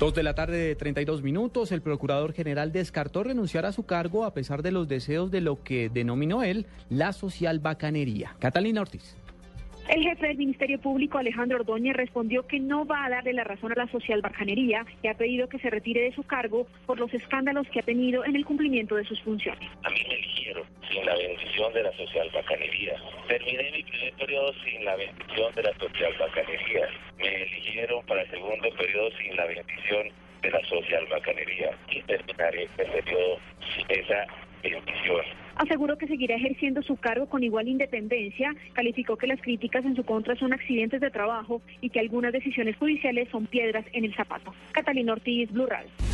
Dos de la tarde de 32 minutos, el procurador general descartó renunciar a su cargo a pesar de los deseos de lo que denominó él la social bacanería. Catalina Ortiz. El jefe del Ministerio Público, Alejandro Ordóñez, respondió que no va a darle la razón a la social bacanería y ha pedido que se retire de su cargo por los escándalos que ha tenido en el cumplimiento de sus funciones. A mí me eligieron sin la bendición de la social bacanería. Terminé mi primer periodo sin la bendición de la social bacanería. Me eligieron para el segundo periodo sin la bendición de la social bacanería. Y terminaré el periodo sin esa bendición aseguró que seguirá ejerciendo su cargo con igual independencia, calificó que las críticas en su contra son accidentes de trabajo y que algunas decisiones judiciales son piedras en el zapato. Catalina Ortiz, Blue Radio.